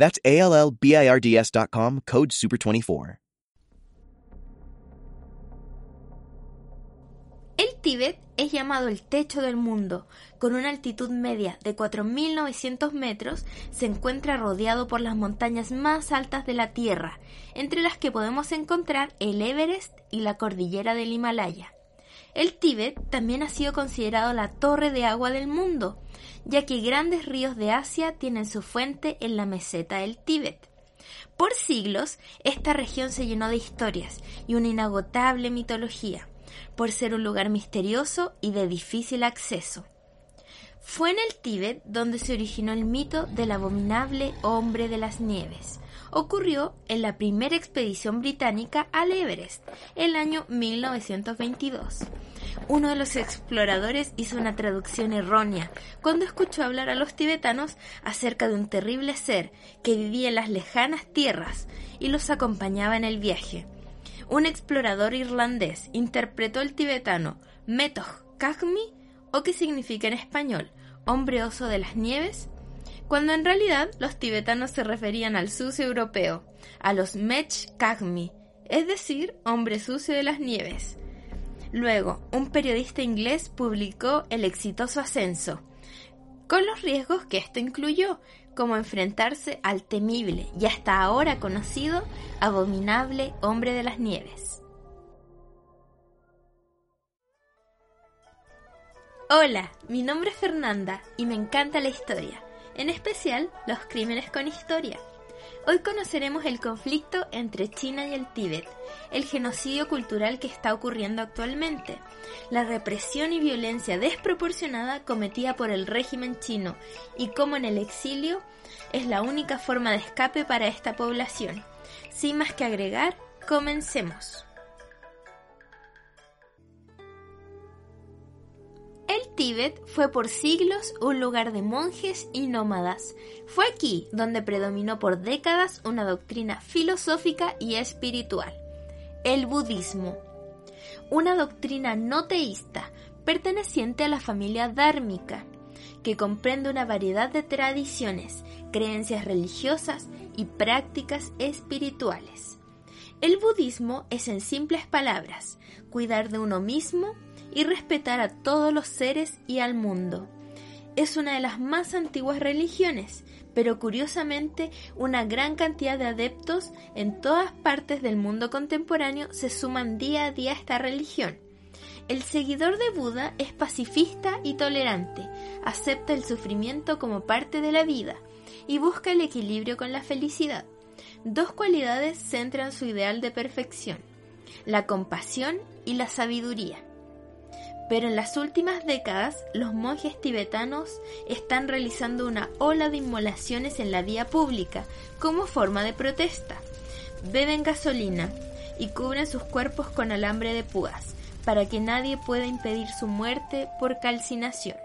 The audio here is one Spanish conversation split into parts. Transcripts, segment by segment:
That's code SUPER24. El Tíbet es llamado el techo del mundo. Con una altitud media de 4.900 metros, se encuentra rodeado por las montañas más altas de la Tierra, entre las que podemos encontrar el Everest y la cordillera del Himalaya. El Tíbet también ha sido considerado la torre de agua del mundo, ya que grandes ríos de Asia tienen su fuente en la meseta del Tíbet. Por siglos, esta región se llenó de historias y una inagotable mitología por ser un lugar misterioso y de difícil acceso. Fue en el Tíbet donde se originó el mito del abominable hombre de las nieves. Ocurrió en la primera expedición británica al Everest, el año 1922. Uno de los exploradores hizo una traducción errónea cuando escuchó hablar a los tibetanos acerca de un terrible ser que vivía en las lejanas tierras y los acompañaba en el viaje un explorador irlandés interpretó el tibetano Metoh Kagmi, o que significa en español hombre oso de las nieves, cuando en realidad los tibetanos se referían al sucio europeo, a los Mech Kagmi, es decir, hombre sucio de las nieves. Luego, un periodista inglés publicó el exitoso ascenso, con los riesgos que esto incluyó, como enfrentarse al temible y hasta ahora conocido abominable hombre de las nieves. Hola, mi nombre es Fernanda y me encanta la historia, en especial los crímenes con historia. Hoy conoceremos el conflicto entre China y el Tíbet, el genocidio cultural que está ocurriendo actualmente, la represión y violencia desproporcionada cometida por el régimen chino y cómo en el exilio es la única forma de escape para esta población. Sin más que agregar, comencemos. Tíbet fue por siglos un lugar de monjes y nómadas. Fue aquí donde predominó por décadas una doctrina filosófica y espiritual, el budismo. Una doctrina no teísta perteneciente a la familia dármica, que comprende una variedad de tradiciones, creencias religiosas y prácticas espirituales. El budismo es en simples palabras cuidar de uno mismo y respetar a todos los seres y al mundo. Es una de las más antiguas religiones, pero curiosamente una gran cantidad de adeptos en todas partes del mundo contemporáneo se suman día a día a esta religión. El seguidor de Buda es pacifista y tolerante, acepta el sufrimiento como parte de la vida y busca el equilibrio con la felicidad. Dos cualidades centran su ideal de perfección, la compasión y la sabiduría pero en las últimas décadas los monjes tibetanos están realizando una ola de inmolaciones en la vía pública como forma de protesta. Beben gasolina y cubren sus cuerpos con alambre de púas para que nadie pueda impedir su muerte por calcinación.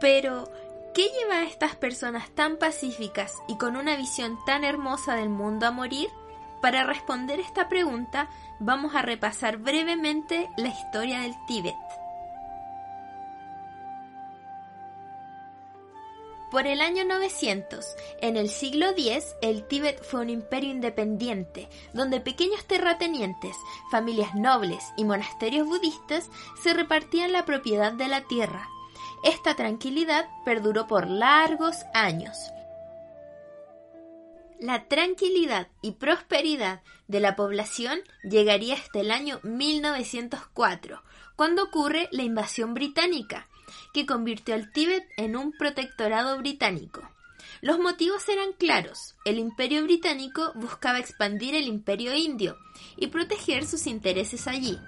Pero, ¿qué lleva a estas personas tan pacíficas y con una visión tan hermosa del mundo a morir? Para responder esta pregunta, vamos a repasar brevemente la historia del Tíbet. Por el año 900, en el siglo X, el Tíbet fue un imperio independiente, donde pequeños terratenientes, familias nobles y monasterios budistas se repartían la propiedad de la tierra. Esta tranquilidad perduró por largos años. La tranquilidad y prosperidad de la población llegaría hasta el año 1904, cuando ocurre la invasión británica, que convirtió al Tíbet en un protectorado británico. Los motivos eran claros. El imperio británico buscaba expandir el imperio indio y proteger sus intereses allí.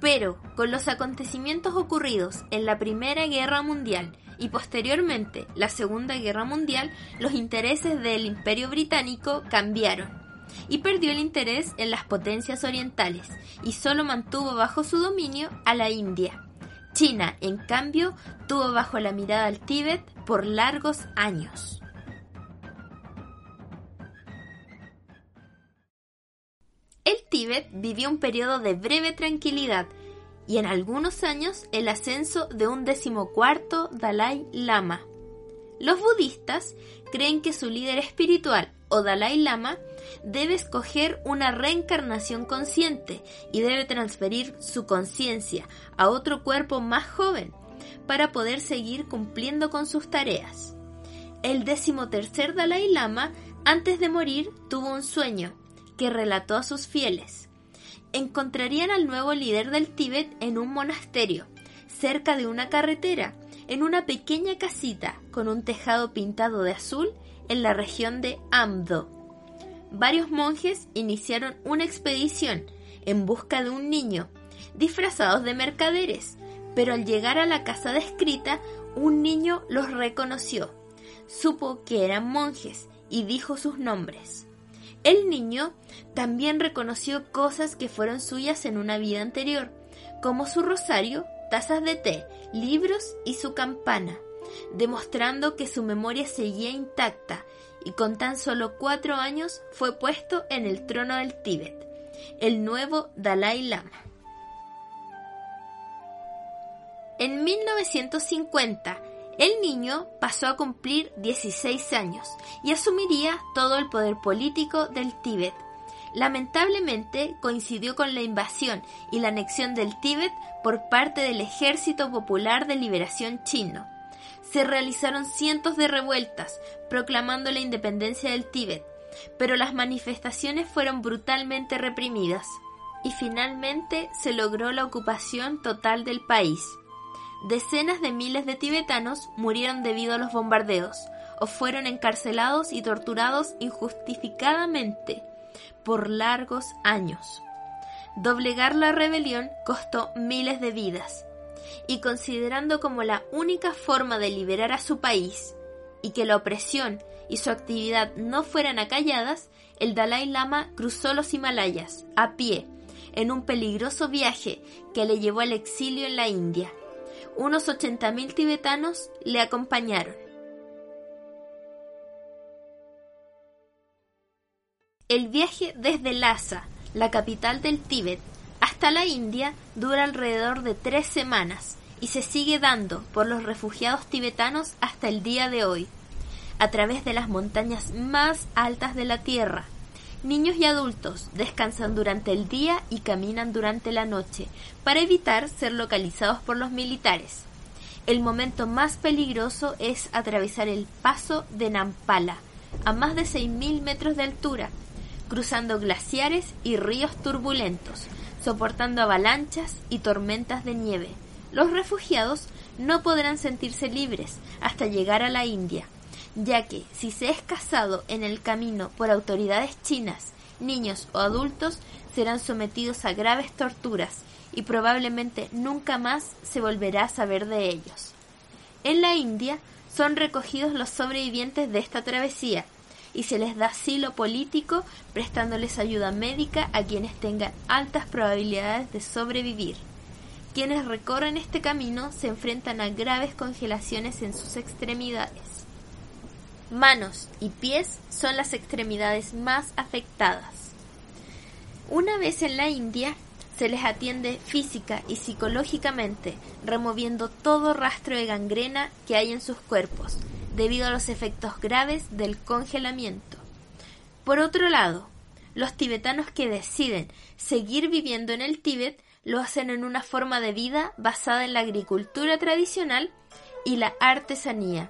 Pero, con los acontecimientos ocurridos en la Primera Guerra Mundial y posteriormente la Segunda Guerra Mundial, los intereses del Imperio Británico cambiaron. y perdió el interés en las potencias orientales y solo mantuvo bajo su dominio a la India. China, en cambio, tuvo bajo la mirada al Tíbet por largos años. El Tíbet vivió un periodo de breve tranquilidad y en algunos años el ascenso de un decimocuarto Dalai Lama. Los budistas creen que su líder espiritual, o Dalai Lama, debe escoger una reencarnación consciente y debe transferir su conciencia a otro cuerpo más joven para poder seguir cumpliendo con sus tareas. El decimotercer Dalai Lama, antes de morir, tuvo un sueño que relató a sus fieles. Encontrarían al nuevo líder del Tíbet en un monasterio, cerca de una carretera, en una pequeña casita con un tejado pintado de azul en la región de Amdo. Varios monjes iniciaron una expedición en busca de un niño, disfrazados de mercaderes, pero al llegar a la casa descrita, un niño los reconoció. Supo que eran monjes y dijo sus nombres. El niño también reconoció cosas que fueron suyas en una vida anterior, como su rosario, tazas de té, libros y su campana, demostrando que su memoria seguía intacta y con tan solo cuatro años fue puesto en el trono del Tíbet, el nuevo Dalai Lama. En 1950, el niño pasó a cumplir 16 años y asumiría todo el poder político del Tíbet. Lamentablemente coincidió con la invasión y la anexión del Tíbet por parte del Ejército Popular de Liberación Chino. Se realizaron cientos de revueltas proclamando la independencia del Tíbet, pero las manifestaciones fueron brutalmente reprimidas y finalmente se logró la ocupación total del país decenas de miles de tibetanos murieron debido a los bombardeos o fueron encarcelados y torturados injustificadamente por largos años. Doblegar la rebelión costó miles de vidas, y considerando como la única forma de liberar a su país y que la opresión y su actividad no fueran acalladas, el Dalai Lama cruzó los Himalayas a pie en un peligroso viaje que le llevó al exilio en la India unos 80.000 tibetanos le acompañaron. El viaje desde Lhasa, la capital del Tíbet, hasta la India dura alrededor de tres semanas y se sigue dando por los refugiados tibetanos hasta el día de hoy, a través de las montañas más altas de la Tierra, Niños y adultos descansan durante el día y caminan durante la noche para evitar ser localizados por los militares. El momento más peligroso es atravesar el paso de Nampala, a más de 6.000 metros de altura, cruzando glaciares y ríos turbulentos, soportando avalanchas y tormentas de nieve. Los refugiados no podrán sentirse libres hasta llegar a la India, ya que si se es casado en el camino por autoridades chinas, niños o adultos serán sometidos a graves torturas y probablemente nunca más se volverá a saber de ellos. En la India son recogidos los sobrevivientes de esta travesía y se les da asilo político prestándoles ayuda médica a quienes tengan altas probabilidades de sobrevivir. Quienes recorren este camino se enfrentan a graves congelaciones en sus extremidades. Manos y pies son las extremidades más afectadas. Una vez en la India, se les atiende física y psicológicamente, removiendo todo rastro de gangrena que hay en sus cuerpos, debido a los efectos graves del congelamiento. Por otro lado, los tibetanos que deciden seguir viviendo en el Tíbet lo hacen en una forma de vida basada en la agricultura tradicional y la artesanía,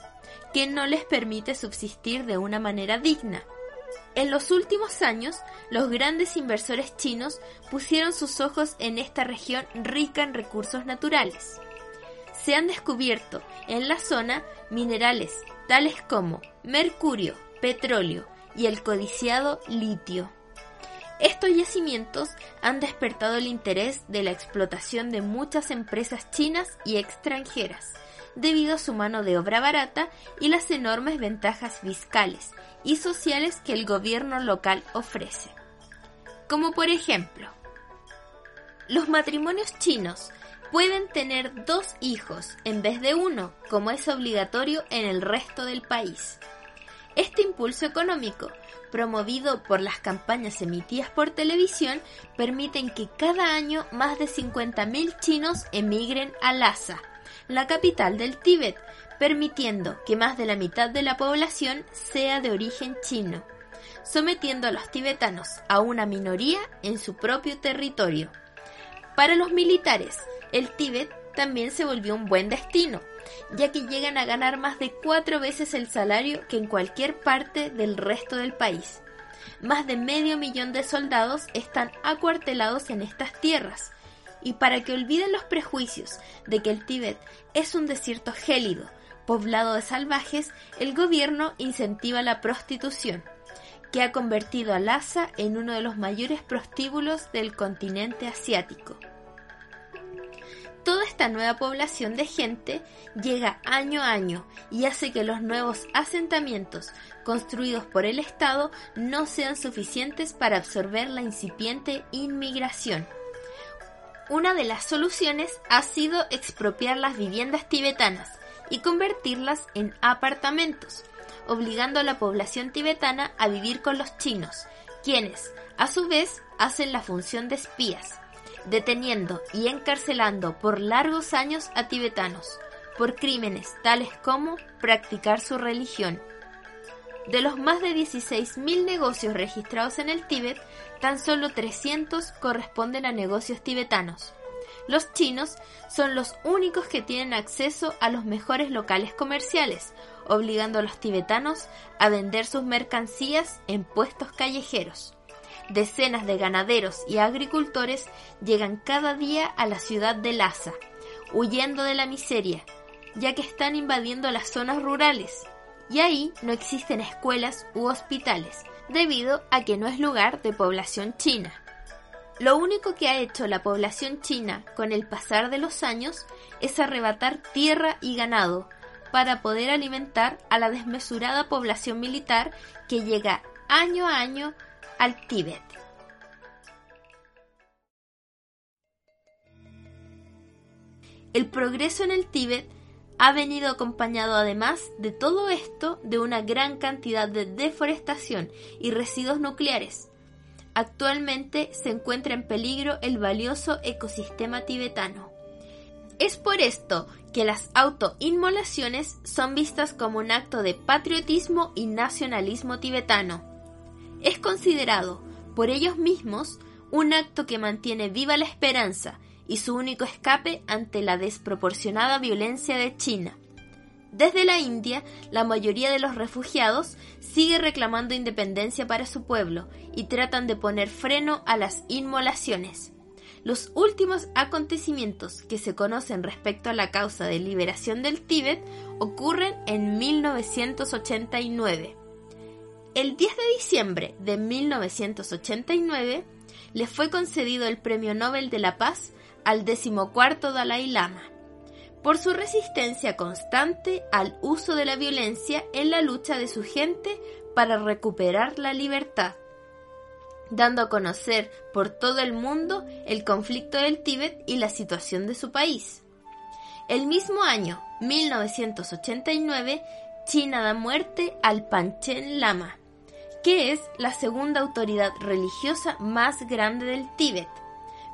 que no les permite subsistir de una manera digna. En los últimos años, los grandes inversores chinos pusieron sus ojos en esta región rica en recursos naturales. Se han descubierto en la zona minerales tales como mercurio, petróleo y el codiciado litio. Estos yacimientos han despertado el interés de la explotación de muchas empresas chinas y extranjeras, debido a su mano de obra barata y las enormes ventajas fiscales y sociales que el gobierno local ofrece. Como por ejemplo, los matrimonios chinos pueden tener dos hijos en vez de uno, como es obligatorio en el resto del país. Este impulso económico, promovido por las campañas emitidas por televisión, permiten que cada año más de 50.000 chinos emigren a Lhasa, la capital del Tíbet, permitiendo que más de la mitad de la población sea de origen chino, sometiendo a los tibetanos a una minoría en su propio territorio. Para los militares, el Tíbet también se volvió un buen destino, ya que llegan a ganar más de cuatro veces el salario que en cualquier parte del resto del país. Más de medio millón de soldados están acuartelados en estas tierras, y para que olviden los prejuicios de que el Tíbet es un desierto gélido, poblado de salvajes, el gobierno incentiva la prostitución, que ha convertido a Lhasa en uno de los mayores prostíbulos del continente asiático. Toda esta nueva población de gente llega año a año y hace que los nuevos asentamientos construidos por el Estado no sean suficientes para absorber la incipiente inmigración. Una de las soluciones ha sido expropiar las viviendas tibetanas y convertirlas en apartamentos, obligando a la población tibetana a vivir con los chinos, quienes, a su vez, hacen la función de espías, deteniendo y encarcelando por largos años a tibetanos, por crímenes tales como practicar su religión. De los más de 16.000 negocios registrados en el Tíbet, tan solo 300 corresponden a negocios tibetanos. Los chinos son los únicos que tienen acceso a los mejores locales comerciales, obligando a los tibetanos a vender sus mercancías en puestos callejeros. Decenas de ganaderos y agricultores llegan cada día a la ciudad de Lhasa, huyendo de la miseria, ya que están invadiendo las zonas rurales, y ahí no existen escuelas u hospitales, debido a que no es lugar de población china. Lo único que ha hecho la población china con el pasar de los años es arrebatar tierra y ganado para poder alimentar a la desmesurada población militar que llega año a año al Tíbet. El progreso en el Tíbet ha venido acompañado además de todo esto de una gran cantidad de deforestación y residuos nucleares, Actualmente se encuentra en peligro el valioso ecosistema tibetano. Es por esto que las autoinmolaciones son vistas como un acto de patriotismo y nacionalismo tibetano. Es considerado por ellos mismos un acto que mantiene viva la esperanza y su único escape ante la desproporcionada violencia de China. Desde la India, la mayoría de los refugiados sigue reclamando independencia para su pueblo y tratan de poner freno a las inmolaciones. Los últimos acontecimientos que se conocen respecto a la causa de liberación del Tíbet ocurren en 1989. El 10 de diciembre de 1989 le fue concedido el Premio Nobel de la Paz al decimocuarto Dalai Lama por su resistencia constante al uso de la violencia en la lucha de su gente para recuperar la libertad, dando a conocer por todo el mundo el conflicto del Tíbet y la situación de su país. El mismo año, 1989, China da muerte al Panchen Lama, que es la segunda autoridad religiosa más grande del Tíbet,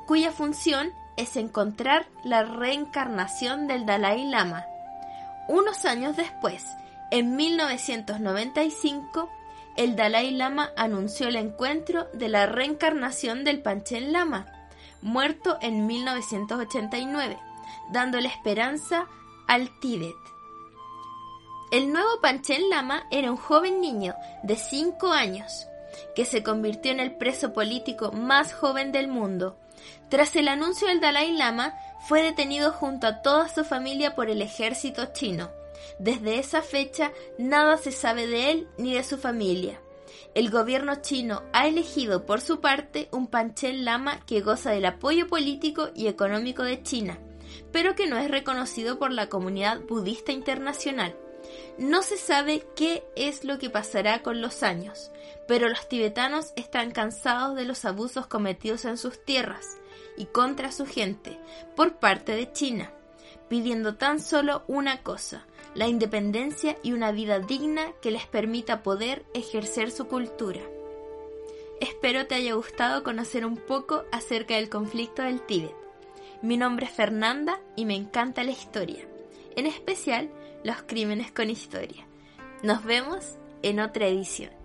cuya función es encontrar la reencarnación del Dalai Lama. Unos años después, en 1995, el Dalai Lama anunció el encuentro de la reencarnación del Panchen Lama, muerto en 1989, dándole esperanza al Tíbet. El nuevo Panchen Lama era un joven niño de 5 años, que se convirtió en el preso político más joven del mundo tras el anuncio del Dalai Lama, fue detenido junto a toda su familia por el ejército chino. Desde esa fecha nada se sabe de él ni de su familia. El gobierno chino ha elegido por su parte un Panchen Lama que goza del apoyo político y económico de China, pero que no es reconocido por la comunidad budista internacional. No se sabe qué es lo que pasará con los años, pero los tibetanos están cansados de los abusos cometidos en sus tierras y contra su gente por parte de China, pidiendo tan solo una cosa, la independencia y una vida digna que les permita poder ejercer su cultura. Espero te haya gustado conocer un poco acerca del conflicto del Tíbet. Mi nombre es Fernanda y me encanta la historia, en especial los crímenes con historia. Nos vemos en otra edición.